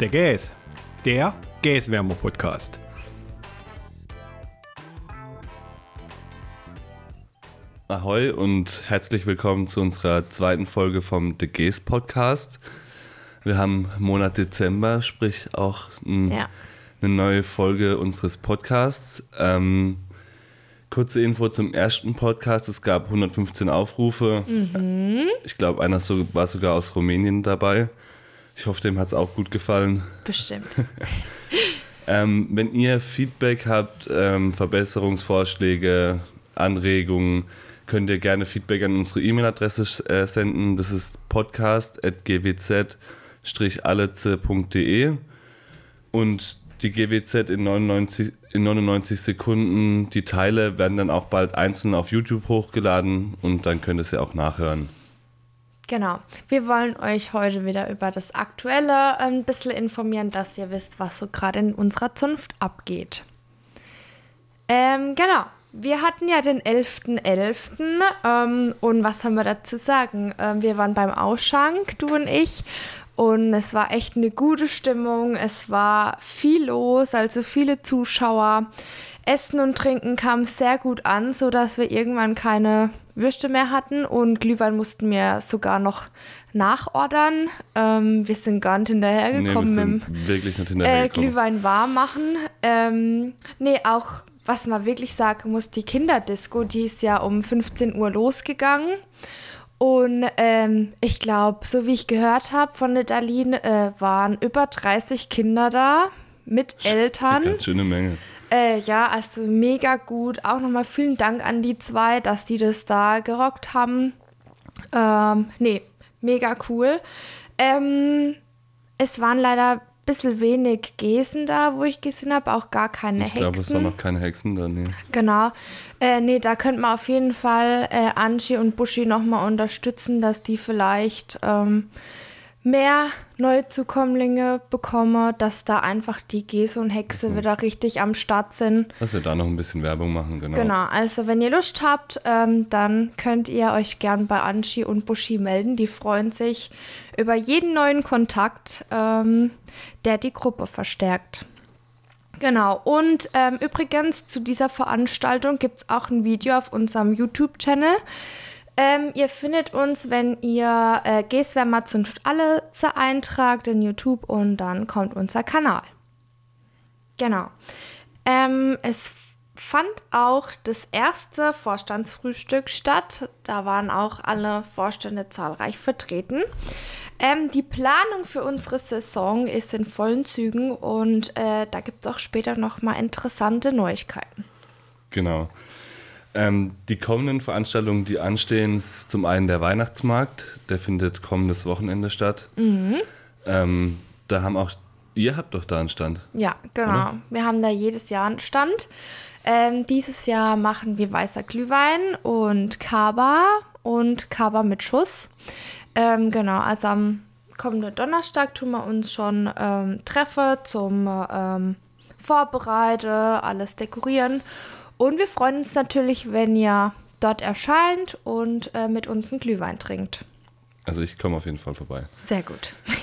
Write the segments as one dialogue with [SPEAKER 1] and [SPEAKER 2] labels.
[SPEAKER 1] Der Gas, der Gaswärmer-Podcast.
[SPEAKER 2] Ahoi und herzlich willkommen zu unserer zweiten Folge vom The Gas Podcast. Wir haben Monat Dezember, sprich auch ein,
[SPEAKER 3] Ja.
[SPEAKER 2] eine neue Folge unseres Podcasts. Ähm, kurze Info zum ersten Podcast. Es gab 115 Aufrufe. Ich glaube, einer so, war sogar aus Rumänien dabei. Ich hoffe, dem hat es auch gut gefallen.
[SPEAKER 3] Bestimmt.
[SPEAKER 2] Ähm, wenn ihr Feedback habt, ähm, Verbesserungsvorschläge, Anregungen, könnt ihr gerne Feedback an unsere E-Mail-Adresse äh, senden. Das ist podcast.gwz-alleze.de und die GWZ in 99, in 99 Sekunden. Die Teile werden dann auch bald einzeln auf YouTube hochgeladen und dann könnt ihr sie auch nachhören.
[SPEAKER 3] Genau. Wir wollen euch heute wieder über das Aktuelle ein bisschen informieren, dass ihr wisst, was so gerade in unserer Zunft abgeht. Ähm, genau. Wir hatten ja den 11.11. Ähm, und was haben wir dazu sagen? Ähm, wir waren beim Ausschank, du und ich. Und es war echt eine gute Stimmung. Es war viel los, also viele Zuschauer. Essen und Trinken kam sehr gut an, sodass wir irgendwann keine Würste mehr hatten und Glühwein mussten wir sogar noch nachordern. Ähm, wir sind gar nicht
[SPEAKER 2] Nee, wir
[SPEAKER 3] hinterhergekommen mit
[SPEAKER 2] sind wirklich nicht
[SPEAKER 3] äh,
[SPEAKER 2] hinterhergekommen.
[SPEAKER 3] Glühwein warm machen. Ähm, nee, auch was man wirklich sagen muss, die Kinderdisco, die ist ja um 15 Uhr losgegangen. Und ähm, ich glaube, so wie ich gehört habe von der Darlene, äh, waren über 30 Kinder da mit Eltern.
[SPEAKER 2] Ganz schöne Menge.
[SPEAKER 3] Äh, ja, also mega gut. Auch nochmal vielen Dank an die zwei, dass die das da gerockt haben. Ähm, nee, mega cool. Ähm, es waren leider bisschen wenig Gesen da, wo ich gesehen habe, auch gar keine
[SPEAKER 2] Ich glaube, es
[SPEAKER 3] Hexen.
[SPEAKER 2] waren noch keine Hexen da. Nee.
[SPEAKER 3] Genau. Äh, nee, da könnte man auf jeden Fall äh, Angie und Buschi nochmal unterstützen, dass die vielleicht ähm, mehr Neuzukömmlinge bekommen, dass da einfach die Gese und Hexe
[SPEAKER 2] Mhm.
[SPEAKER 3] wieder richtig am Start sind.
[SPEAKER 2] Dass wir da noch ein bisschen Werbung machen, genau.
[SPEAKER 3] Genau, also wenn ihr Lust habt, ähm, dann könnt ihr euch gern bei Anchi und Buschi melden. Die freuen sich über jeden neuen Kontakt, ähm, der die Gruppe verstärkt. Genau, und ähm, übrigens zu dieser Veranstaltung gibt es auch ein Video auf unserem YouTube-Channel. Ähm, ihr findet uns, wenn ihr äh, Geswärmer Zunft alle eintragt in YouTube und dann kommt unser Kanal. Genau. Ähm, es fand auch das erste Vorstandsfrühstück statt. Da waren auch alle Vorstände zahlreich vertreten. Ähm, die Planung für unsere Saison ist in vollen Zügen und äh, da gibt es auch später noch mal interessante Neuigkeiten.
[SPEAKER 2] Genau. Ähm, die kommenden Veranstaltungen, die anstehen, ist zum einen der Weihnachtsmarkt. Der findet kommendes Wochenende statt. Ähm, da haben auch, ihr habt doch da einen Stand.
[SPEAKER 3] Ja, genau. Wir haben da jedes Jahr einen Stand. Ähm, dieses Jahr machen wir weißer Glühwein und Kaba und Kaba mit Schuss. Ähm, genau, also am kommenden Donnerstag tun wir uns schon ähm, treffen zum ähm, Vorbereiten, alles dekorieren. Und wir freuen uns natürlich, wenn ihr dort erscheint und äh, mit uns einen Glühwein trinkt.
[SPEAKER 2] Also ich komme auf jeden Fall vorbei.
[SPEAKER 3] Sehr gut.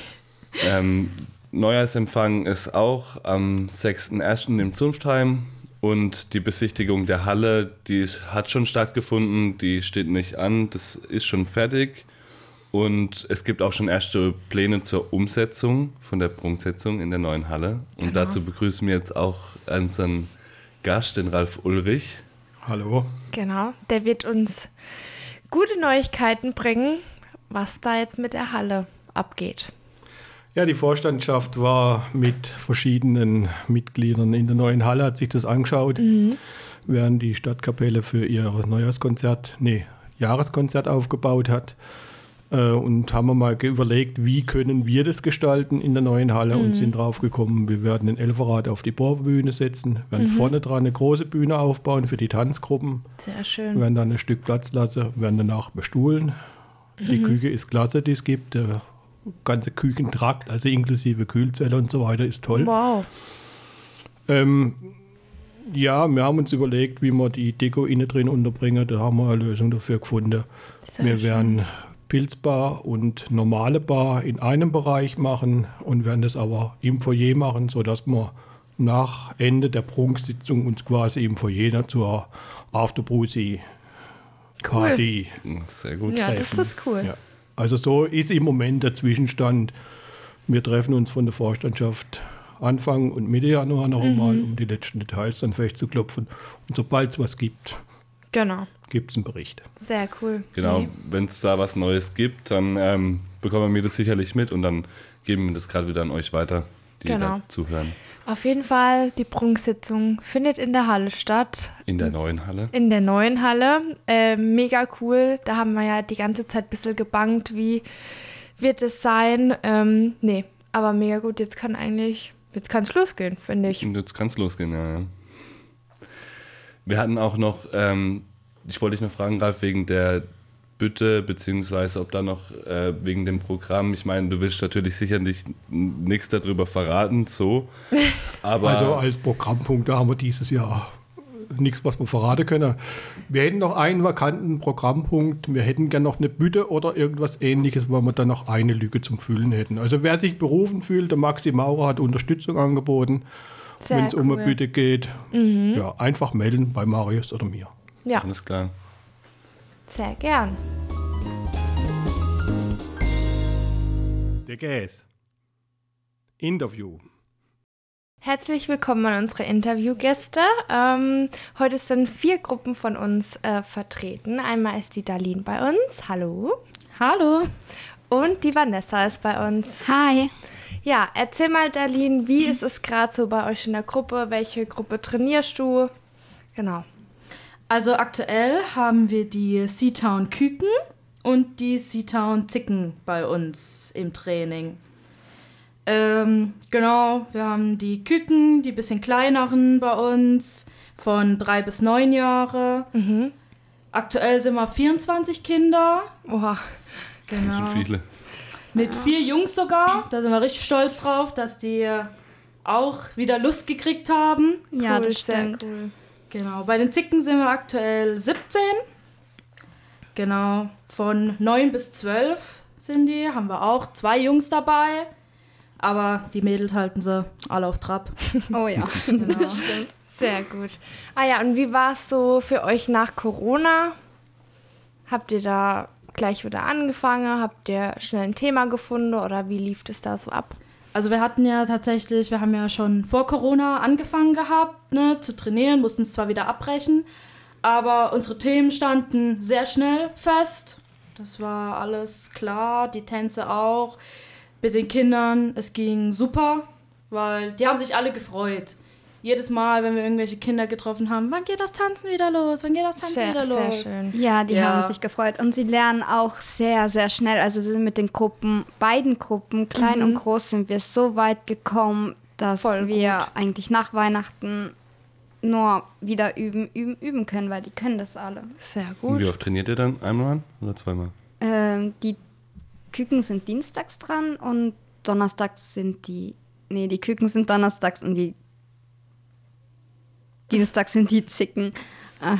[SPEAKER 2] Ähm, Neujahrsempfang ist auch am 6.1. im Zunftheim und die Besichtigung der Halle, die hat schon stattgefunden, die steht nicht an, das ist schon fertig. Und es gibt auch schon erste Pläne zur Umsetzung von der Prunksetzung in der neuen Halle. Und
[SPEAKER 3] Genau.
[SPEAKER 2] dazu begrüßen wir jetzt auch unseren Gast, den Ralf Ulrich.
[SPEAKER 1] Hallo.
[SPEAKER 3] Genau, der wird uns gute Neuigkeiten bringen, was da jetzt mit der Halle abgeht.
[SPEAKER 1] Ja, die Vorstandschaft war mit verschiedenen Mitgliedern in der neuen Halle, hat sich das angeschaut, während die Stadtkapelle für ihr Neujahrskonzert, nee, Jahreskonzert aufgebaut hat. Äh, und haben wir mal überlegt, wie können wir das gestalten in der neuen Halle und sind drauf gekommen, wir werden den Elferrad auf die Bohrbühne setzen, werden vorne dran eine große Bühne aufbauen für die Tanzgruppen,
[SPEAKER 3] Sehr schön.
[SPEAKER 1] werden dann ein Stück Platz lassen, werden danach bestuhlen. Die Küche ist klasse, die es gibt. Der ganze Küchentrakt, also inklusive Kühlzelle und so weiter, ist toll.
[SPEAKER 3] Wow.
[SPEAKER 1] Ähm, ja, wir haben uns überlegt, wie wir die Deko innen drin unterbringen. Da haben wir eine Lösung dafür gefunden.
[SPEAKER 3] Sehr
[SPEAKER 1] wir
[SPEAKER 3] schön.
[SPEAKER 1] werden Pilzbar und normale Bar in einem Bereich machen und werden das aber im Foyer machen, sodass wir nach Ende der Prunksitzung uns quasi im Foyer zur Afterbrusi Party
[SPEAKER 2] Sehr gut.
[SPEAKER 3] Ja, das
[SPEAKER 1] treffen.
[SPEAKER 3] ist cool.
[SPEAKER 1] Ja. Also so ist im Moment der Zwischenstand. Wir treffen uns von der Vorstandschaft Anfang und Mitte Januar noch einmal, um die letzten Details dann festzuklopfen. Und sobald es was gibt,
[SPEAKER 3] Genau.
[SPEAKER 1] Gibt es einen Bericht.
[SPEAKER 3] Sehr cool.
[SPEAKER 2] Genau,
[SPEAKER 3] Nee.
[SPEAKER 2] wenn es da was Neues gibt, dann ähm, bekommen wir das sicherlich mit und dann geben wir das gerade wieder an euch weiter, die
[SPEAKER 3] Genau.
[SPEAKER 2] da zuhören.
[SPEAKER 3] Auf jeden Fall, die Prunksitzung findet in der Halle statt.
[SPEAKER 2] In der neuen Halle.
[SPEAKER 3] In der neuen Halle. Äh, mega cool. Da haben wir ja die ganze Zeit ein bisschen gebankt, wie wird es sein. Ähm, nee, aber mega gut. Jetzt kann eigentlich, jetzt kann es losgehen, finde ich.
[SPEAKER 2] Und jetzt kann es losgehen, ja, ja. Wir hatten auch noch, ähm, ich wollte dich noch fragen, Ralf, wegen der Bütte, beziehungsweise ob da noch äh, wegen dem Programm, ich meine, du willst natürlich sicherlich nichts darüber verraten, so. Aber
[SPEAKER 1] Also als Programmpunkt da haben wir dieses Jahr nichts, was wir verraten können. Wir hätten noch einen vakanten Programmpunkt. Wir hätten gerne noch eine Bütte oder irgendwas ähnliches, weil wir dann noch eine Lücke zum Füllen hätten. Also wer sich berufen fühlt, der Maxi Maurer hat Unterstützung angeboten. Wenn es um eine
[SPEAKER 3] cool.
[SPEAKER 1] Bütte geht, ja, einfach melden bei Marius oder mir.
[SPEAKER 3] Ja,
[SPEAKER 2] alles klar.
[SPEAKER 3] sehr gern.
[SPEAKER 1] Der Gas. Interview.
[SPEAKER 3] Herzlich willkommen an unsere Interviewgäste. Ähm, heute sind vier Gruppen von uns äh, vertreten. Einmal ist die Darlene bei uns. Hallo.
[SPEAKER 4] Hallo.
[SPEAKER 3] Und die Vanessa ist bei uns.
[SPEAKER 4] Hi.
[SPEAKER 3] Ja, erzähl mal, Darlene, wie ist es gerade so bei euch in der Gruppe? Welche Gruppe trainierst du? Genau.
[SPEAKER 4] Also aktuell haben wir die Seatown Küken und die Seatown Zicken bei uns im Training. Ähm, genau, wir haben die Küken, die bisschen kleineren bei uns, von drei bis neun Jahre. Aktuell sind wir 24 Kinder.
[SPEAKER 3] Oha.
[SPEAKER 4] Genau.
[SPEAKER 2] Schon viele.
[SPEAKER 4] Mit vier Jungs sogar. Da sind wir richtig stolz drauf, dass die auch wieder Lust gekriegt haben.
[SPEAKER 5] Ja,
[SPEAKER 3] cool,
[SPEAKER 5] das stimmt.
[SPEAKER 3] Sehr cool.
[SPEAKER 4] Genau, bei den Zicken sind wir aktuell 17. Genau, von 9 bis 12 sind die, haben wir auch zwei Jungs dabei. Aber die Mädels halten sie alle auf Trab.
[SPEAKER 5] Oh ja.
[SPEAKER 4] Genau.
[SPEAKER 3] Sehr gut. Ah ja, und wie war es so für euch nach Corona? Habt ihr da gleich wieder angefangen? Habt ihr schnell ein Thema gefunden oder wie lief es da so ab?
[SPEAKER 4] Also wir hatten ja tatsächlich, wir haben ja schon vor Corona angefangen gehabt, ne, zu trainieren, mussten es zwar wieder abbrechen, aber unsere Themen standen sehr schnell fest. Das war alles klar, die Tänze auch. Mit den Kindern, es ging super, weil die haben sich alle gefreut. Jedes Mal, wenn wir irgendwelche Kinder getroffen haben, wann geht das Tanzen wieder los? Wann geht das Tanzen
[SPEAKER 3] Sehr,
[SPEAKER 4] wieder
[SPEAKER 3] sehr
[SPEAKER 4] los?
[SPEAKER 3] schön.
[SPEAKER 5] Ja, die
[SPEAKER 4] Ja.
[SPEAKER 5] haben sich gefreut und sie lernen auch sehr, sehr schnell. Also wir sind mit den Gruppen, beiden Gruppen, klein und groß, sind wir so weit gekommen, dass
[SPEAKER 3] Voll
[SPEAKER 5] wir
[SPEAKER 3] gut.
[SPEAKER 5] eigentlich nach Weihnachten nur wieder üben, üben, üben können, weil die können das alle.
[SPEAKER 3] Sehr
[SPEAKER 2] Und
[SPEAKER 3] gut.
[SPEAKER 2] wie oft trainiert ihr dann? Einmal oder zweimal?
[SPEAKER 5] Ähm, die Küken sind dienstags dran und donnerstags sind die. Nee, die Küken sind donnerstags und die. Dienstags sind die Zicken. Äh,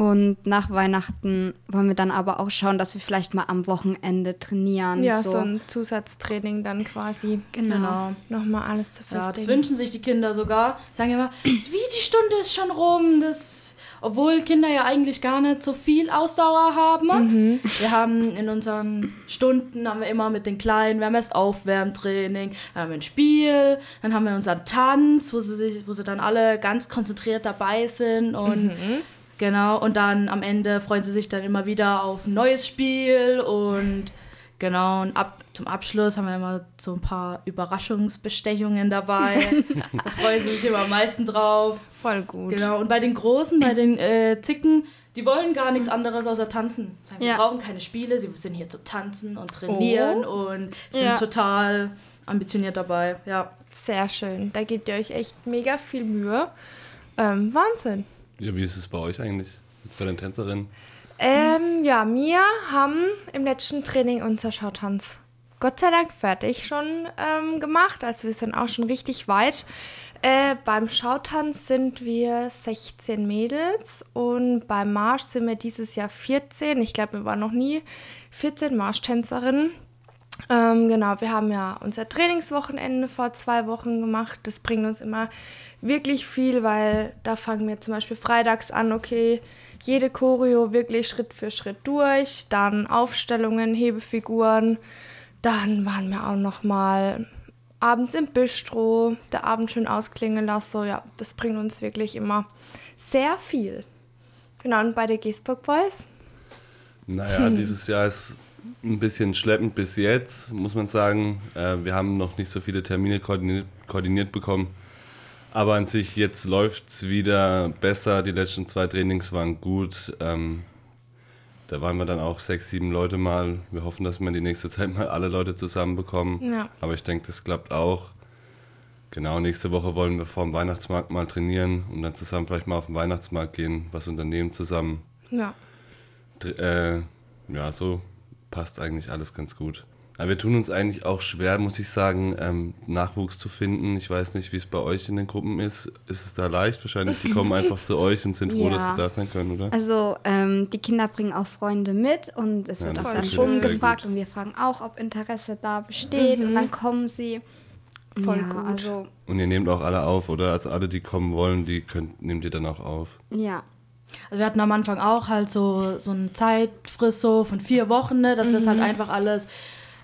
[SPEAKER 5] Und nach Weihnachten wollen wir dann aber auch schauen, dass wir vielleicht mal am Wochenende trainieren.
[SPEAKER 3] Ja,
[SPEAKER 5] so.
[SPEAKER 3] so ein Zusatztraining dann quasi.
[SPEAKER 5] Genau.
[SPEAKER 4] Genau.
[SPEAKER 3] Nochmal alles zu
[SPEAKER 4] Ja, das
[SPEAKER 3] festigen.
[SPEAKER 4] wünschen sich die Kinder sogar. Sagen immer, wie die Stunde ist schon rum. Das, obwohl Kinder ja eigentlich gar nicht so viel Ausdauer haben. Wir haben in unseren Stunden haben wir immer mit den Kleinen, wir haben erst Aufwärmtraining, dann haben wir ein Spiel, dann haben wir unseren Tanz, wo sie, sich, wo sie dann alle ganz konzentriert dabei sind und genau, und dann am Ende freuen sie sich dann immer wieder auf ein neues Spiel und Genau, und ab, zum Abschluss haben wir immer so ein paar Überraschungsbestechungen dabei. da freuen sie sich immer am meisten drauf.
[SPEAKER 3] Voll gut.
[SPEAKER 4] Genau, und bei den Großen, bei den äh, Zicken, die wollen gar nichts anderes außer tanzen. Das heißt, sie
[SPEAKER 5] Ja.
[SPEAKER 4] brauchen keine Spiele, sie sind hier zu tanzen und trainieren und sind
[SPEAKER 5] Ja.
[SPEAKER 4] total ambitioniert dabei. Ja.
[SPEAKER 3] Sehr schön. Da gebt ihr euch echt mega viel Mühe. Ähm, Wahnsinn.
[SPEAKER 2] Ja, wie ist es bei euch eigentlich? Bei den Tänzerinnen?
[SPEAKER 3] Ähm, ja, wir haben im letzten Training unser Schautanz Gott sei Dank fertig schon ähm, gemacht. Also wir sind auch schon richtig weit. Äh, beim Schautanz sind wir 16 Mädels und beim Marsch sind wir dieses Jahr 14. Ich glaube, wir waren noch nie 14 Marschtänzerinnen. Ähm, genau, wir haben ja unser Trainingswochenende vor zwei Wochen gemacht. Das bringt uns immer wirklich viel, weil da fangen wir zum Beispiel freitags an, okay, jede Choreo wirklich Schritt für Schritt durch, dann Aufstellungen, Hebefiguren, dann waren wir auch noch mal abends im Bistro, der Abend schön ausklingen lassen. So, ja, das bringt uns wirklich immer sehr viel. Genau, und bei der Geesburg Boys?
[SPEAKER 2] Naja, dieses Jahr ist ein bisschen schleppend bis jetzt, muss man sagen. Äh, wir haben noch nicht so viele Termine koordiniert, koordiniert bekommen. Aber an sich, jetzt läuft es wieder besser. Die letzten zwei Trainings waren gut. Ähm, da waren wir dann auch sechs, sieben Leute mal. Wir hoffen, dass wir in die nächste Zeit mal alle Leute zusammenbekommen.
[SPEAKER 3] Ja.
[SPEAKER 2] Aber ich denke, das klappt auch. Genau, nächste Woche wollen wir vor dem Weihnachtsmarkt mal trainieren und dann zusammen vielleicht mal auf den Weihnachtsmarkt gehen, was unternehmen zusammen.
[SPEAKER 3] Ja.
[SPEAKER 2] Äh, ja, so passt eigentlich alles ganz gut. Aber wir tun uns eigentlich auch schwer, muss ich sagen, ähm, Nachwuchs zu finden. Ich weiß nicht, wie es bei euch in den Gruppen ist. Ist es da leicht? Wahrscheinlich, die kommen einfach zu euch und sind froh, dass
[SPEAKER 5] Ja.
[SPEAKER 2] sie da sein können, oder?
[SPEAKER 5] Also ähm, die Kinder bringen auch Freunde mit und es
[SPEAKER 2] Ja,
[SPEAKER 5] wird auch dann schon gefragt und wir fragen auch, ob Interesse da besteht und dann kommen sie.
[SPEAKER 3] Voll
[SPEAKER 5] ja,
[SPEAKER 3] gut.
[SPEAKER 5] Also
[SPEAKER 2] Und ihr nehmt auch alle auf, oder? Also alle, die kommen wollen, die könnt, nehmt ihr dann auch auf.
[SPEAKER 5] ja,
[SPEAKER 4] Also wir hatten am Anfang auch halt so, so eine Zeitfrist so von vier Wochen, ne, dass wir es halt einfach alles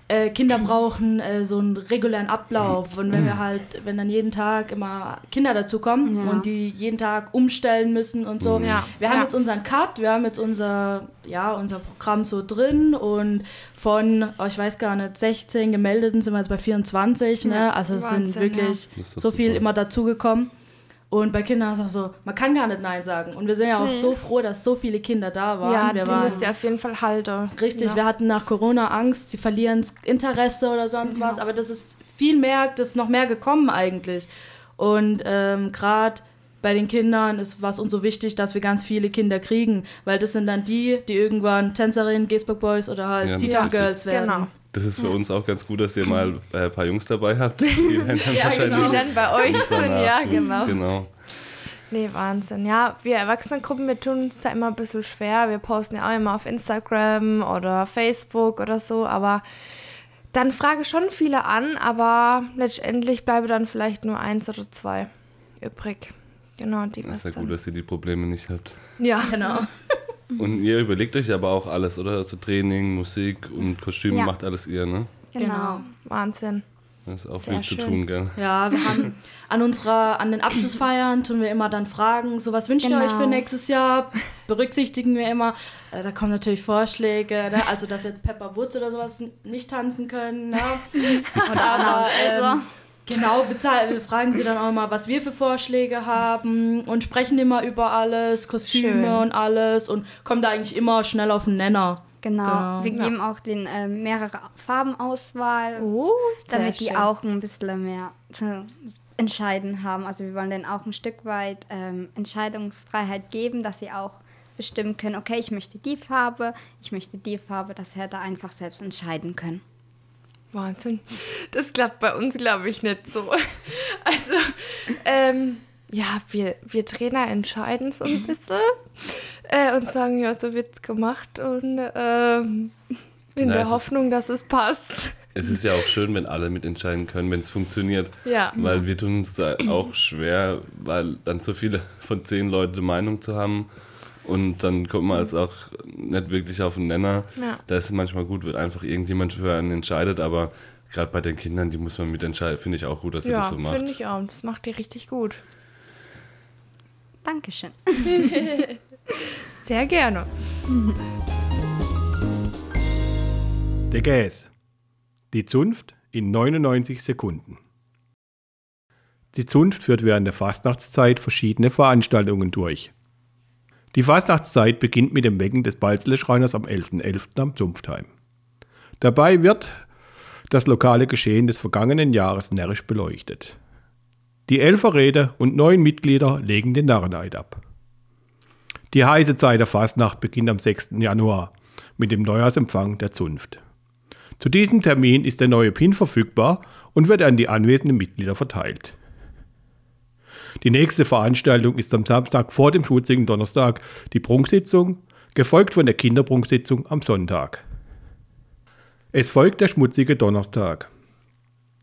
[SPEAKER 4] äh, Kinder brauchen äh, so einen regulären Ablauf und wenn wir halt, wenn dann jeden Tag immer Kinder dazukommen
[SPEAKER 5] Ja.
[SPEAKER 4] und die jeden Tag umstellen müssen und so.
[SPEAKER 3] Ja.
[SPEAKER 4] Wir haben
[SPEAKER 3] Ja.
[SPEAKER 4] jetzt unseren Cut, wir haben jetzt unser, ja, unser Programm so drin und von, oh, ich weiß gar nicht, 16 Gemeldeten sind wir jetzt bei 24, ne? Also es
[SPEAKER 3] Wahnsinn,
[SPEAKER 4] sind wirklich so viel immer dazugekommen. Und bei Kindern ist es auch so, man kann gar nicht Nein sagen. Und wir sind ja auch so froh, dass so viele Kinder da waren.
[SPEAKER 3] Ja,
[SPEAKER 4] wir
[SPEAKER 3] die
[SPEAKER 4] waren
[SPEAKER 3] müsst ihr auf jeden Fall halten.
[SPEAKER 4] Richtig,
[SPEAKER 3] ja.
[SPEAKER 4] wir hatten nach Corona Angst, sie verlieren das Interesse oder sonst was, aber das ist viel mehr, das ist noch mehr gekommen eigentlich. Und ähm, gerade bei den Kindern ist was uns so wichtig, dass wir ganz viele Kinder kriegen, weil das sind dann die, die irgendwann Tänzerin, Geesburg Boys oder halt
[SPEAKER 2] Ja.
[SPEAKER 4] Girls werden.
[SPEAKER 3] Genau.
[SPEAKER 2] Das ist für uns auch ganz gut, dass ihr mal äh, ein paar Jungs dabei habt. Die dann
[SPEAKER 4] Ja,
[SPEAKER 2] wahrscheinlich
[SPEAKER 4] genau.
[SPEAKER 3] Die dann bei euch sind, ja, genau.
[SPEAKER 2] genau.
[SPEAKER 3] Nee, Wahnsinn. Ja, wir Erwachsenengruppen, wir tun uns da immer ein bisschen schwer. Wir posten ja auch immer auf Instagram oder Facebook oder so, aber dann frage schon viele an, aber letztendlich bleibe dann vielleicht nur eins oder zwei übrig. Genau, die
[SPEAKER 2] Das ist ja gut, dass ihr die Probleme nicht habt.
[SPEAKER 3] Ja,
[SPEAKER 4] Genau.
[SPEAKER 2] Und ihr überlegt euch aber auch alles, oder? Also Training, Musik und Kostüme
[SPEAKER 5] Ja.
[SPEAKER 2] macht alles ihr, ne?
[SPEAKER 5] genau.
[SPEAKER 3] genau. Wahnsinn.
[SPEAKER 2] Das ist auch
[SPEAKER 3] Sehr
[SPEAKER 2] viel zu
[SPEAKER 3] schön.
[SPEAKER 2] tun, gell?
[SPEAKER 4] Ja, wir haben an unserer, an den Abschlussfeiern tun wir immer dann Fragen, so was wünscht ihr
[SPEAKER 5] Genau.
[SPEAKER 4] euch für nächstes Jahr? Berücksichtigen wir immer. Äh, da kommen natürlich Vorschläge, ne? also dass wir jetzt Pepper Woods oder sowas nicht tanzen können. Ne? Und aber, ähm,
[SPEAKER 5] Also.
[SPEAKER 4] Genau, wir fragen sie dann auch mal, was wir für Vorschläge haben und sprechen immer über alles, Kostüme
[SPEAKER 3] Schön.
[SPEAKER 4] und alles und kommen da eigentlich immer schnell auf den Nenner.
[SPEAKER 5] Genau.
[SPEAKER 4] Genau.
[SPEAKER 5] Wir
[SPEAKER 3] Ja.
[SPEAKER 5] geben auch den äh, mehrere Farbenauswahl,
[SPEAKER 3] Oh,
[SPEAKER 5] damit die
[SPEAKER 3] schön.
[SPEAKER 5] auch ein bisschen mehr zu entscheiden haben. Also wir wollen denen auch ein Stück weit ähm, Entscheidungsfreiheit geben, dass sie auch bestimmen können, okay, ich möchte die Farbe, ich möchte die Farbe, dass sie da einfach selbst entscheiden können.
[SPEAKER 3] Wahnsinn. Das klappt bei uns, glaube ich, nicht so. Also, ähm, ja, wir, wir Trainer entscheiden so ein bisschen äh, und sagen, ja, so wird's gemacht und ähm, in
[SPEAKER 2] Na,
[SPEAKER 3] der Hoffnung, dass es passt.
[SPEAKER 2] Es ist ja auch schön, wenn alle mitentscheiden können, wenn es funktioniert.
[SPEAKER 3] Ja.
[SPEAKER 2] Weil wir tun uns da auch schwer, weil dann so viele von zehn Leute eine Meinung zu haben. Und dann kommt man als auch nicht wirklich auf den Nenner.
[SPEAKER 3] Ja.
[SPEAKER 2] Da ist es manchmal gut, wenn einfach irgendjemand für einen entscheidet, aber gerade bei den Kindern, die muss man mitentscheiden, finde ich auch gut, dass ihr das so macht.
[SPEAKER 3] finde ich auch. Das macht ihr richtig gut.
[SPEAKER 5] Dankeschön.
[SPEAKER 3] Sehr gerne.
[SPEAKER 1] Der Gas. Die Zunft in 99 Sekunden. Die Zunft führt während der Fastnachtszeit verschiedene Veranstaltungen durch. Die Fastnachtszeit beginnt mit dem Wecken des Balzle-Schreiners am 11.11. am Zunftheim. Dabei wird das lokale Geschehen des vergangenen Jahres närrisch beleuchtet. Die Elferräte und neun Mitglieder legen den Narreneid ab. Die heiße Zeit der Fastnacht beginnt am 6. Januar mit dem Neujahrsempfang der Zunft. Zu diesem Termin ist der neue PIN verfügbar und wird an die anwesenden Mitglieder verteilt. Die nächste Veranstaltung ist am Samstag vor dem schmutzigen Donnerstag die Prunksitzung, gefolgt von der Kinderprunksitzung am Sonntag. Es folgt der schmutzige Donnerstag.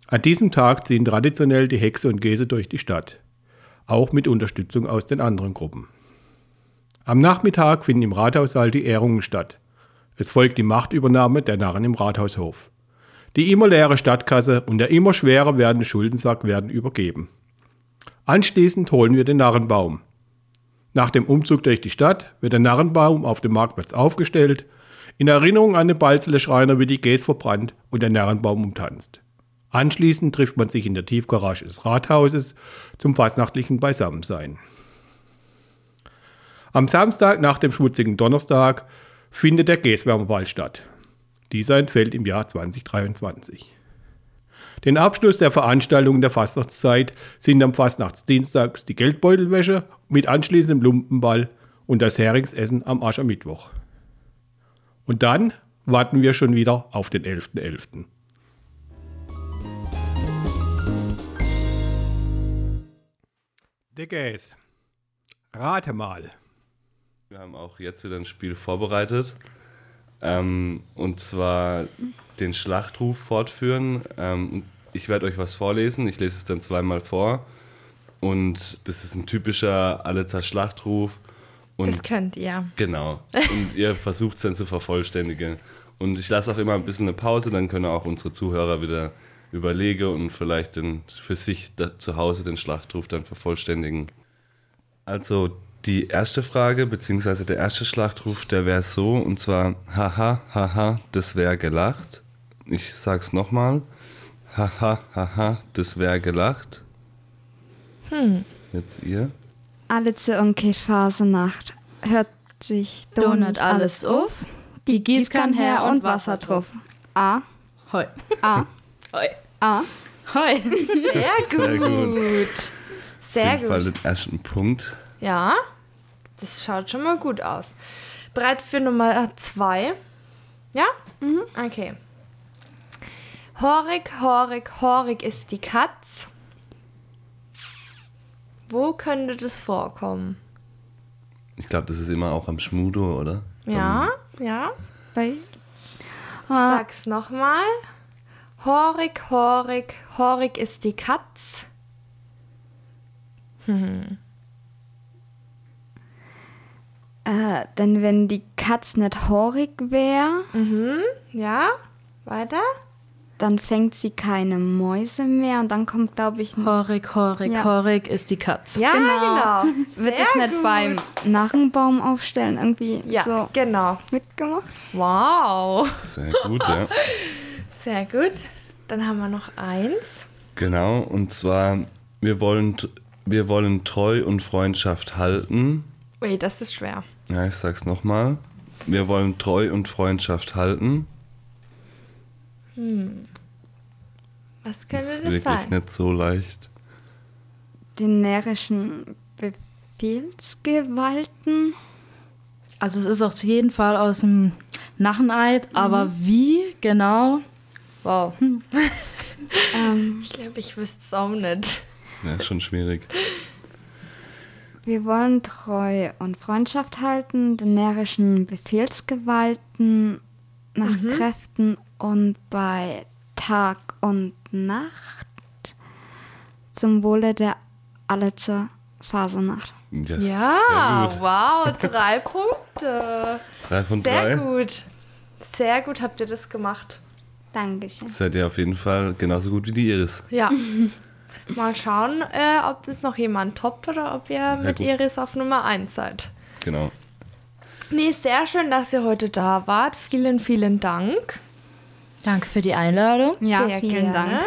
[SPEAKER 1] An diesem Tag ziehen traditionell die Hexe und Gese durch die Stadt, auch mit Unterstützung aus den anderen Gruppen. Am Nachmittag finden im Rathaussaal die Ehrungen statt. Es folgt die Machtübernahme der Narren im Rathaushof. Die immer leere Stadtkasse und der immer schwerer werdende Schuldensack werden übergeben. Anschließend holen wir den Narrenbaum. Nach dem Umzug durch die Stadt wird der Narrenbaum auf dem Marktplatz aufgestellt. In Erinnerung an den Balzele Schreiner wird die Gäs verbrannt und der Narrenbaum umtanzt. Anschließend trifft man sich in der Tiefgarage des Rathauses zum fastnachtlichen Beisammensein. Am Samstag nach dem schmutzigen Donnerstag findet der Gäswärmerball statt. Dieser entfällt im Jahr 2023. Den Abschluss der Veranstaltungen der Fastnachtszeit sind am Fastnachtsdienstag die Geldbeutelwäsche mit anschließendem Lumpenball und das Heringsessen am Aschermittwoch. Und dann warten wir schon wieder auf den 11.11. .11. Der Gäs. Rate mal.
[SPEAKER 2] Wir haben auch jetzt wieder ein Spiel vorbereitet. Ähm, und zwar den Schlachtruf fortführen. Ähm, ich werde euch was vorlesen. Ich lese es dann zweimal vor. Und das ist ein typischer Allitzer Schlachtruf. Und
[SPEAKER 3] Das könnt ihr.
[SPEAKER 2] Genau. Und ihr versucht es dann zu vervollständigen. Und ich lasse auch immer ein bisschen eine Pause, dann können auch unsere Zuhörer wieder überlegen und vielleicht den, für sich da, zu Hause den Schlachtruf dann vervollständigen. Also die erste Frage, beziehungsweise der erste Schlachtruf, der wäre so, und zwar, haha, haha, das wäre gelacht. Ich sag's nochmal, haha, haha, das wäre gelacht. Hm. Jetzt ihr.
[SPEAKER 5] Alle zu Onkel Phasenacht. Hört sich
[SPEAKER 4] Donut alles auf.
[SPEAKER 5] Die Gießkann her und Wasser drauf. A,
[SPEAKER 4] Hoi.
[SPEAKER 5] A,
[SPEAKER 4] Hoi.
[SPEAKER 5] A.
[SPEAKER 4] Hoi.
[SPEAKER 3] Sehr gut.
[SPEAKER 2] Sehr gut.
[SPEAKER 3] Sehr
[SPEAKER 2] Auf jeden Fall den ersten Punkt.
[SPEAKER 3] Ja, das schaut schon mal gut aus. Bereit für Nummer zwei? Ja? Okay. Horig, horig, horig ist die Katz. Wo könnte das vorkommen?
[SPEAKER 2] Ich glaube, das ist immer auch am Schmudo, oder?
[SPEAKER 3] Ja, ja.
[SPEAKER 5] Bei
[SPEAKER 3] Ich sag's nochmal. Horig, horig, horig ist die Katz.
[SPEAKER 5] Äh, denn wenn die Katz nicht horig wäre,
[SPEAKER 3] Ja, weiter.
[SPEAKER 5] dann fängt sie keine Mäuse mehr und dann kommt, glaube ich, ein
[SPEAKER 4] Horig, horig,
[SPEAKER 5] Ja.
[SPEAKER 4] horig ist die Katz.
[SPEAKER 3] Ja, genau.
[SPEAKER 5] Wird
[SPEAKER 3] Sehr
[SPEAKER 5] es nicht
[SPEAKER 3] gut.
[SPEAKER 5] beim Narrenbaum aufstellen irgendwie
[SPEAKER 3] Ja,
[SPEAKER 5] so
[SPEAKER 3] genau.
[SPEAKER 5] mitgemacht?
[SPEAKER 3] Wow.
[SPEAKER 2] Sehr gut, ja.
[SPEAKER 3] Sehr gut. Dann haben wir noch eins.
[SPEAKER 2] Genau, und zwar, wir wollen, wir wollen Treu und Freundschaft halten.
[SPEAKER 3] Ui, das ist schwer.
[SPEAKER 2] Ja, ich sag's nochmal. Wir wollen Treu und Freundschaft halten.
[SPEAKER 3] Was
[SPEAKER 2] Das
[SPEAKER 3] könnte
[SPEAKER 2] ist
[SPEAKER 3] das,
[SPEAKER 2] wirklich
[SPEAKER 3] sein?
[SPEAKER 2] nicht so leicht.
[SPEAKER 5] Den närrischen Befehlsgewalten?
[SPEAKER 4] Also es ist auf jeden Fall aus dem Narreneid, aber wie genau? Wow. Hm.
[SPEAKER 3] Ich glaube, ich wüsste es auch nicht.
[SPEAKER 2] Ja, ist schon schwierig.
[SPEAKER 5] Wir wollen Treu und Freundschaft halten, den närrischen Befehlsgewalten nach Kräften und bei Tag und Nacht zum Wohle der Allitzer Fasernacht.
[SPEAKER 2] Yes,
[SPEAKER 3] Ja,
[SPEAKER 2] Sehr
[SPEAKER 3] wow, drei Punkte.
[SPEAKER 2] Drei von
[SPEAKER 3] Sehr
[SPEAKER 2] drei.
[SPEAKER 3] gut. Sehr gut habt ihr das gemacht.
[SPEAKER 5] Dankeschön.
[SPEAKER 2] Seid ihr auf jeden Fall genauso gut wie die Iris.
[SPEAKER 3] Ja. Mal schauen, äh, ob das noch jemand toppt oder ob ihr mit
[SPEAKER 2] gut.
[SPEAKER 3] Iris auf Nummer 1 seid.
[SPEAKER 2] Genau.
[SPEAKER 3] Nee, sehr schön, dass ihr heute da wart. Vielen, vielen Dank.
[SPEAKER 4] Danke für die Einladung.
[SPEAKER 5] Ja,
[SPEAKER 3] Sehr
[SPEAKER 5] vielen
[SPEAKER 3] gerne.
[SPEAKER 5] Dank.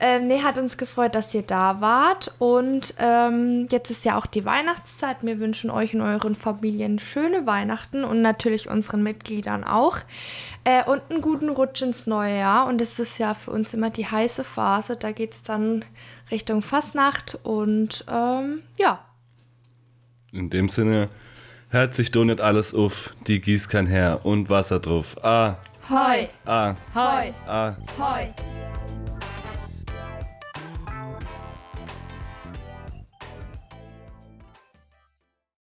[SPEAKER 3] Ähm, nee, hat uns gefreut, dass ihr da wart. Und ähm, jetzt ist ja auch die Weihnachtszeit. Wir wünschen euch und euren Familien schöne Weihnachten und natürlich unseren Mitgliedern auch. Äh, und einen guten Rutsch ins neue Jahr. Und es ist ja für uns immer die heiße Phase. Da geht es dann Richtung Fastnacht. Und ähm, ja,
[SPEAKER 2] In dem Sinne, hört sich doch nicht alles auf, die gießt kein Herr und Wasser drauf. Ah,
[SPEAKER 3] Hoi.
[SPEAKER 2] A,
[SPEAKER 3] Hoi.
[SPEAKER 2] A,
[SPEAKER 3] Hoi.